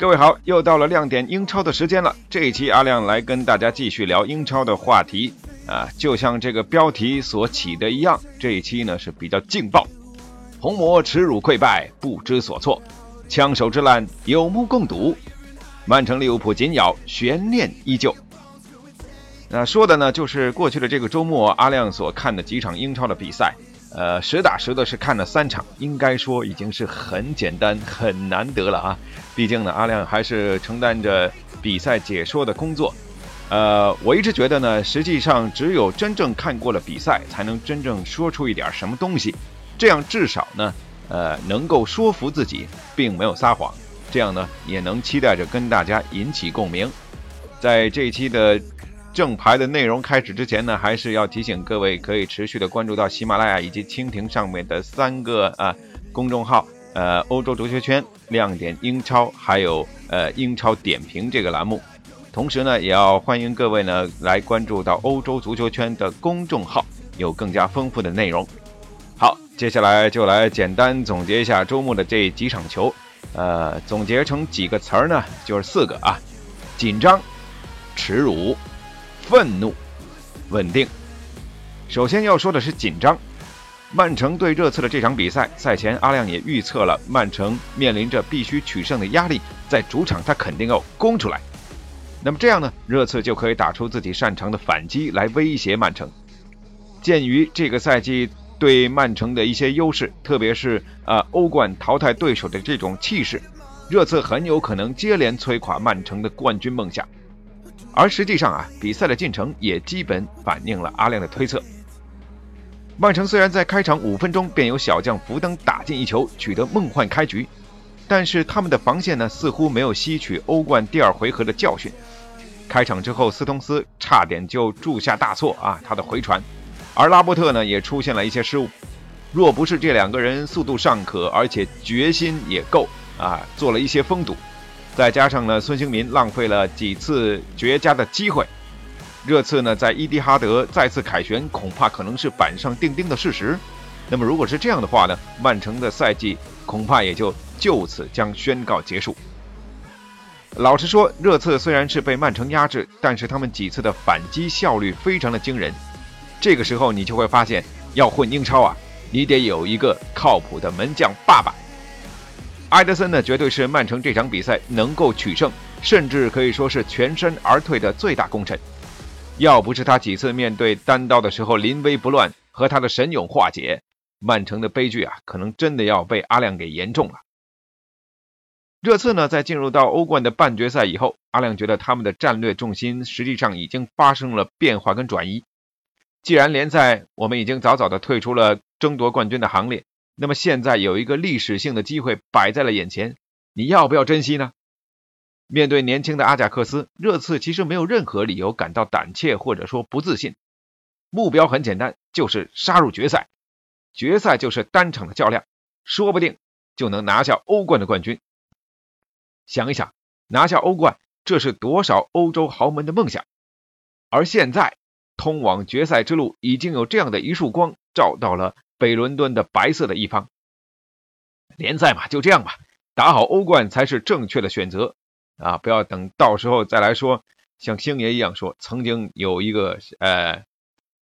各位好，又到了亮点英超的时间了。这一期阿亮来跟大家继续聊英超的话题啊，就像这个标题所起的一样，这一期呢是比较劲爆。红魔耻辱溃败，不知所措，枪手之烂有目共睹，曼城利物浦紧咬，悬念依旧。那说的呢，就是过去的这个周末，阿亮所看的几场英超的比赛，呃，实打实的是看了三场，应该说已经是很简单、很难得了啊。毕竟呢，阿亮还是承担着比赛解说的工作。呃，我一直觉得呢，实际上只有真正看过了比赛，才能真正说出一点什么东西，这样至少呢，呃，能够说服自己，并没有撒谎，这样呢，也能期待着跟大家引起共鸣。在这一期的。正牌的内容开始之前呢，还是要提醒各位，可以持续的关注到喜马拉雅以及蜻蜓上面的三个啊公众号，呃，欧洲足球圈、亮点英超，还有呃英超点评这个栏目。同时呢，也要欢迎各位呢来关注到欧洲足球圈的公众号，有更加丰富的内容。好，接下来就来简单总结一下周末的这几场球，呃，总结成几个词儿呢，就是四个啊：紧张、耻辱。愤怒，稳定。首先要说的是紧张。曼城对热刺的这场比赛，赛前阿亮也预测了，曼城面临着必须取胜的压力，在主场他肯定要攻出来。那么这样呢，热刺就可以打出自己擅长的反击来威胁曼城。鉴于这个赛季对曼城的一些优势，特别是呃欧冠淘汰对手的这种气势，热刺很有可能接连摧垮曼城的冠军梦想。而实际上啊，比赛的进程也基本反映了阿亮的推测。曼城虽然在开场五分钟便由小将福登打进一球，取得梦幻开局，但是他们的防线呢似乎没有吸取欧冠第二回合的教训。开场之后，斯通斯差点就铸下大错啊，他的回传，而拉波特呢也出现了一些失误。若不是这两个人速度尚可，而且决心也够啊，做了一些封堵。再加上呢，孙兴民浪费了几次绝佳的机会，热刺呢在伊蒂哈德再次凯旋，恐怕可能是板上钉钉的事实。那么如果是这样的话呢，曼城的赛季恐怕也就就此将宣告结束。老实说，热刺虽然是被曼城压制，但是他们几次的反击效率非常的惊人。这个时候你就会发现，要混英超啊，你得有一个靠谱的门将爸爸。埃德森呢，绝对是曼城这场比赛能够取胜，甚至可以说是全身而退的最大功臣。要不是他几次面对单刀的时候临危不乱，和他的神勇化解，曼城的悲剧啊，可能真的要被阿亮给言中了。热刺呢，在进入到欧冠的半决赛以后，阿亮觉得他们的战略重心实际上已经发生了变化跟转移。既然联赛我们已经早早的退出了争夺冠军的行列。那么现在有一个历史性的机会摆在了眼前，你要不要珍惜呢？面对年轻的阿贾克斯，热刺其实没有任何理由感到胆怯或者说不自信。目标很简单，就是杀入决赛。决赛就是单场的较量，说不定就能拿下欧冠的冠军。想一想，拿下欧冠，这是多少欧洲豪门的梦想？而现在，通往决赛之路已经有这样的一束光照到了。北伦敦的白色的一方，联赛嘛，就这样吧，打好欧冠才是正确的选择啊！不要等到时候再来说，像星爷一样说，曾经有一个呃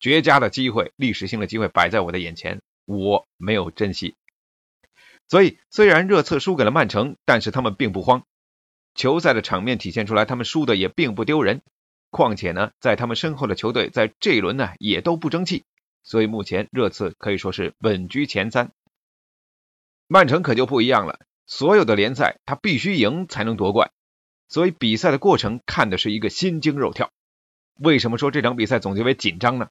绝佳的机会、历史性的机会摆在我的眼前，我没有珍惜。所以，虽然热刺输给了曼城，但是他们并不慌。球赛的场面体现出来，他们输的也并不丢人。况且呢，在他们身后的球队在这一轮呢，也都不争气。所以目前热刺可以说是稳居前三，曼城可就不一样了。所有的联赛他必须赢才能夺冠，所以比赛的过程看的是一个心惊肉跳。为什么说这场比赛总结为紧张呢？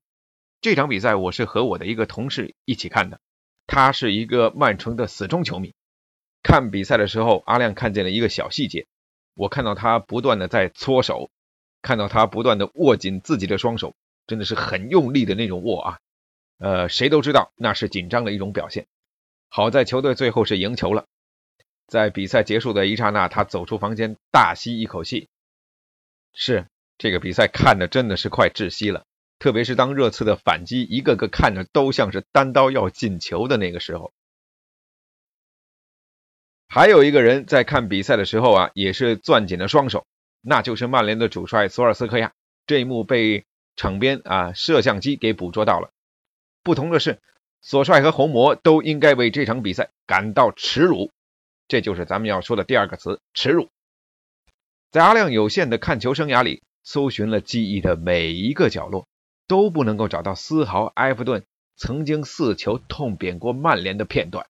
这场比赛我是和我的一个同事一起看的，他是一个曼城的死忠球迷。看比赛的时候，阿亮看见了一个小细节，我看到他不断的在搓手，看到他不断的握紧自己的双手，真的是很用力的那种握啊。呃，谁都知道那是紧张的一种表现。好在球队最后是赢球了。在比赛结束的一刹那，他走出房间，大吸一口气。是这个比赛看的真的是快窒息了，特别是当热刺的反击一个个看着都像是单刀要进球的那个时候。还有一个人在看比赛的时候啊，也是攥紧了双手，那就是曼联的主帅索尔斯克亚。这一幕被场边啊摄像机给捕捉到了。不同的是，索帅和红魔都应该为这场比赛感到耻辱。这就是咱们要说的第二个词——耻辱。在阿亮有限的看球生涯里，搜寻了记忆的每一个角落，都不能够找到丝毫埃弗顿曾经四球痛扁过曼联的片段。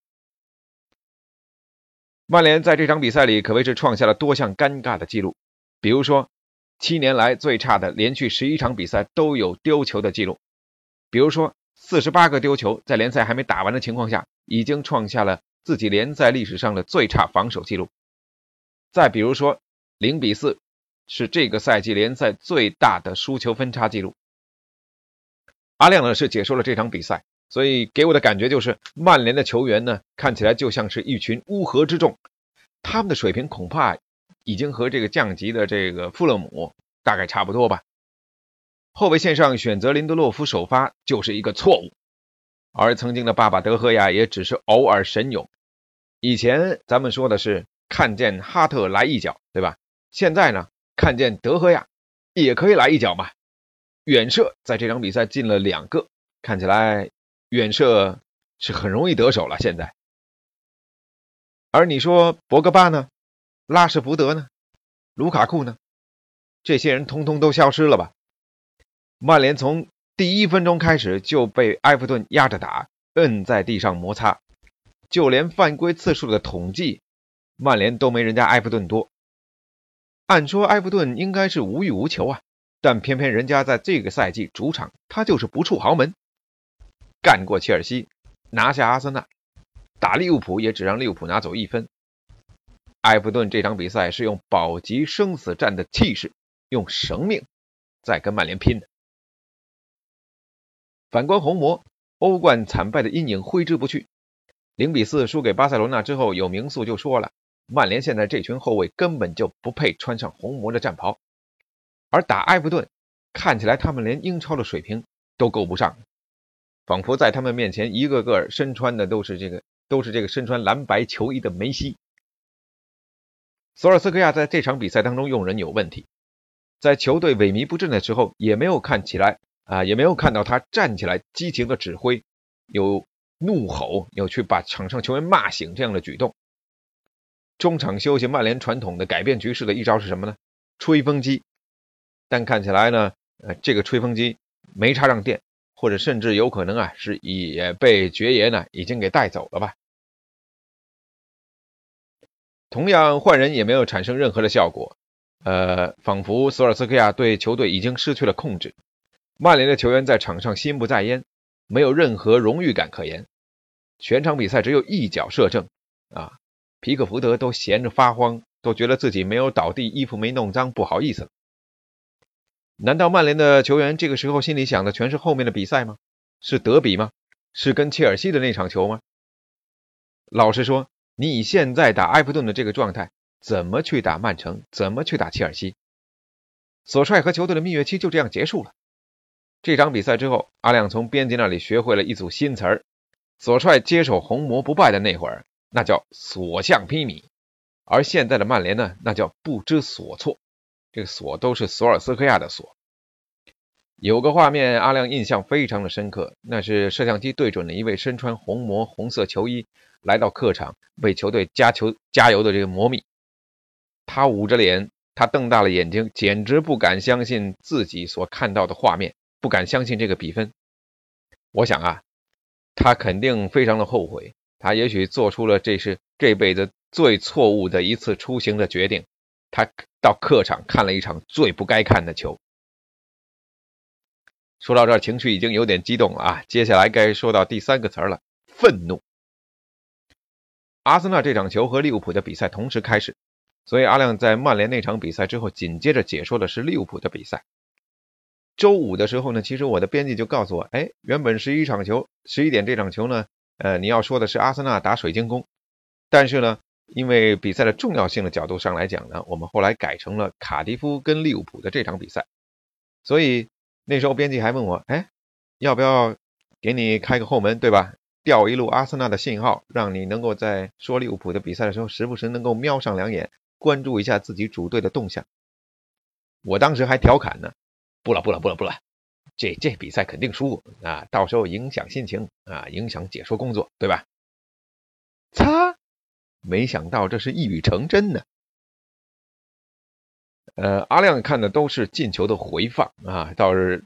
曼联在这场比赛里可谓是创下了多项尴尬的记录，比如说七年来最差的连续十一场比赛都有丢球的记录，比如说。四十八个丢球，在联赛还没打完的情况下，已经创下了自己联赛历史上的最差防守记录。再比如说，零比四是这个赛季联赛最大的输球分差记录。阿亮呢是解说了这场比赛，所以给我的感觉就是，曼联的球员呢看起来就像是一群乌合之众，他们的水平恐怕已经和这个降级的这个富勒姆大概差不多吧。后卫线上选择林德洛夫首发就是一个错误，而曾经的爸爸德赫亚也只是偶尔神勇。以前咱们说的是看见哈特来一脚，对吧？现在呢，看见德赫亚也可以来一脚嘛。远射在这场比赛进了两个，看起来远射是很容易得手了。现在，而你说博格巴呢？拉什福德呢？卢卡库呢？这些人通通都消失了吧？曼联从第一分钟开始就被埃弗顿压着打，摁在地上摩擦，就连犯规次数的统计，曼联都没人家埃弗顿多。按说埃弗顿应该是无欲无求啊，但偏偏人家在这个赛季主场，他就是不触豪门，干过切尔西，拿下阿森纳，打利物浦也只让利物浦拿走一分。埃弗顿这场比赛是用保级生死战的气势，用生命在跟曼联拼的。反观红魔，欧冠惨败的阴影挥之不去。零比四输给巴塞罗那之后，有名宿就说了，曼联现在这群后卫根本就不配穿上红魔的战袍。而打埃弗顿，看起来他们连英超的水平都够不上，仿佛在他们面前，一个个身穿的都是这个，都是这个身穿蓝白球衣的梅西。索尔斯克亚在这场比赛当中用人有问题，在球队萎靡不振的时候，也没有看起来。啊，也没有看到他站起来激情的指挥，有怒吼，有去把场上球员骂醒这样的举动。中场休息，曼联传统的改变局势的一招是什么呢？吹风机。但看起来呢，呃，这个吹风机没插上电，或者甚至有可能啊，是也被爵爷呢已经给带走了吧。同样换人也没有产生任何的效果，呃，仿佛索尔斯克亚对球队已经失去了控制。曼联的球员在场上心不在焉，没有任何荣誉感可言。全场比赛只有一脚射正，啊，皮克福德都闲着发慌，都觉得自己没有倒地，衣服没弄脏，不好意思了。难道曼联的球员这个时候心里想的全是后面的比赛吗？是德比吗？是跟切尔西的那场球吗？老实说，你以现在打埃弗顿的这个状态，怎么去打曼城？怎么去打切尔西？索帅和球队的蜜月期就这样结束了。这场比赛之后，阿亮从编辑那里学会了一组新词儿。索帅接手红魔不败的那会儿，那叫所向披靡；而现在的曼联呢，那叫不知所措。这个“所”都是索尔斯克亚的“所”。有个画面，阿亮印象非常的深刻，那是摄像机对准了一位身穿红魔红色球衣来到客场为球队加球加油的这个魔米。他捂着脸，他瞪大了眼睛，简直不敢相信自己所看到的画面。不敢相信这个比分，我想啊，他肯定非常的后悔，他也许做出了这是这辈子最错误的一次出行的决定，他到客场看了一场最不该看的球。说到这，情绪已经有点激动了啊，接下来该说到第三个词儿了，愤怒。阿森纳这场球和利物浦的比赛同时开始，所以阿亮在曼联那场比赛之后，紧接着解说的是利物浦的比赛。周五的时候呢，其实我的编辑就告诉我，哎，原本十一场球，十一点这场球呢，呃，你要说的是阿森纳打水晶宫，但是呢，因为比赛的重要性的角度上来讲呢，我们后来改成了卡迪夫跟利物浦的这场比赛。所以那时候编辑还问我，哎，要不要给你开个后门，对吧？调一路阿森纳的信号，让你能够在说利物浦的比赛的时候，时不时能够瞄上两眼，关注一下自己主队的动向。我当时还调侃呢。不了不了不了不了，这这比赛肯定输啊！到时候影响心情啊，影响解说工作，对吧？擦，没想到这是一语成真呢。呃，阿亮看的都是进球的回放啊，倒是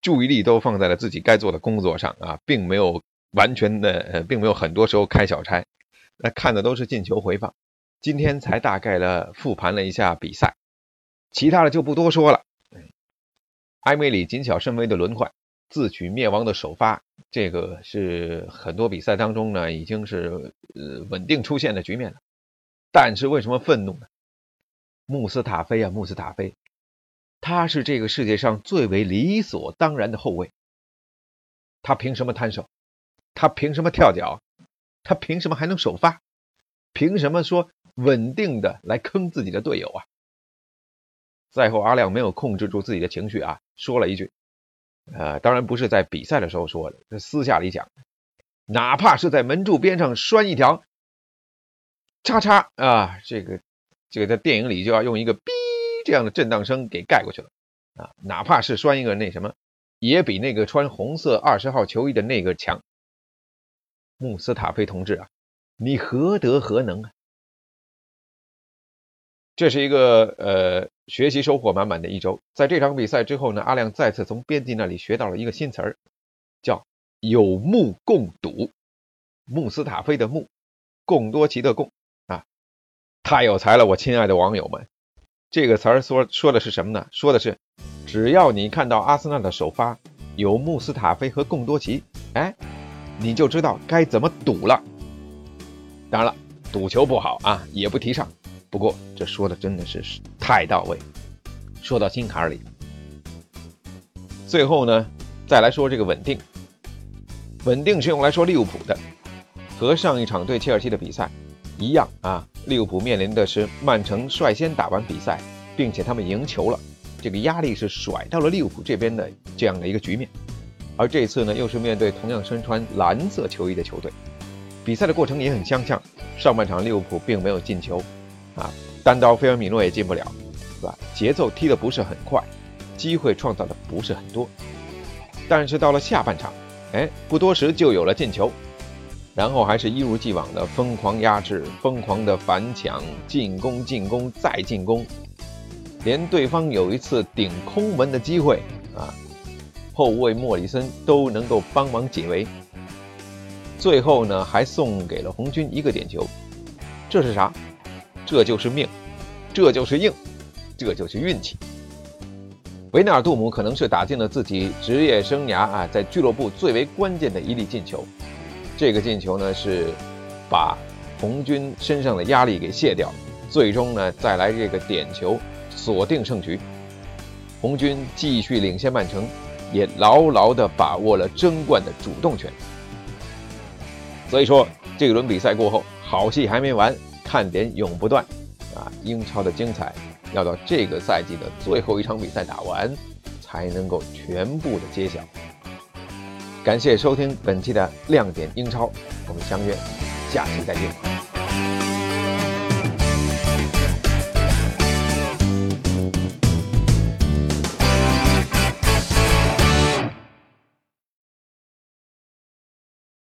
注意力都放在了自己该做的工作上啊，并没有完全的，呃，并没有很多时候开小差。那看的都是进球回放，今天才大概的复盘了一下比赛，其他的就不多说了。埃梅里谨小慎微的轮换，自取灭亡的首发，这个是很多比赛当中呢，已经是呃稳定出现的局面了。但是为什么愤怒呢？穆斯塔菲啊，穆斯塔菲，他是这个世界上最为理所当然的后卫，他凭什么摊手？他凭什么跳脚？他凭什么还能首发？凭什么说稳定的来坑自己的队友啊？赛后，阿亮没有控制住自己的情绪啊，说了一句：“呃，当然不是在比赛的时候说的，是私下里讲。哪怕是在门柱边上拴一条叉叉啊，这个这个在电影里就要用一个哔这样的震荡声给盖过去了啊。哪怕是拴一个那什么，也比那个穿红色二十号球衣的那个强。穆斯塔菲同志啊，你何德何能啊？”这是一个呃学习收获满满的一周。在这场比赛之后呢，阿亮再次从编辑那里学到了一个新词儿，叫“有目共睹”。穆斯塔菲的穆，贡多奇的贡啊，太有才了，我亲爱的网友们！这个词儿说说的是什么呢？说的是，只要你看到阿森纳的首发有穆斯塔菲和贡多奇，哎，你就知道该怎么赌了。当然了，赌球不好啊，也不提倡。不过这说的真的是太到位，说到心坎里。最后呢，再来说这个稳定，稳定是用来说利物浦的，和上一场对切尔西的比赛一样啊。利物浦面临的是曼城率先打完比赛，并且他们赢球了，这个压力是甩到了利物浦这边的这样的一个局面。而这次呢，又是面对同样身穿蓝色球衣的球队，比赛的过程也很相像。上半场利物浦并没有进球。啊，单刀菲尔米诺也进不了，是吧？节奏踢得不是很快，机会创造的不是很多。但是到了下半场，哎，不多时就有了进球，然后还是一如既往的疯狂压制、疯狂的反抢、进攻、进攻再进攻，连对方有一次顶空门的机会啊，后卫莫里森都能够帮忙解围。最后呢，还送给了红军一个点球，这是啥？这就是命，这就是硬，这就是运气。维纳尔杜姆可能是打进了自己职业生涯啊，在俱乐部最为关键的一粒进球。这个进球呢，是把红军身上的压力给卸掉，最终呢再来这个点球锁定胜局。红军继续领先曼城，也牢牢地把握了争冠的主动权。所以说，这轮比赛过后，好戏还没完。看点永不断，啊！英超的精彩要到这个赛季的最后一场比赛打完，才能够全部的揭晓。感谢收听本期的亮点英超，我们相约下期再见。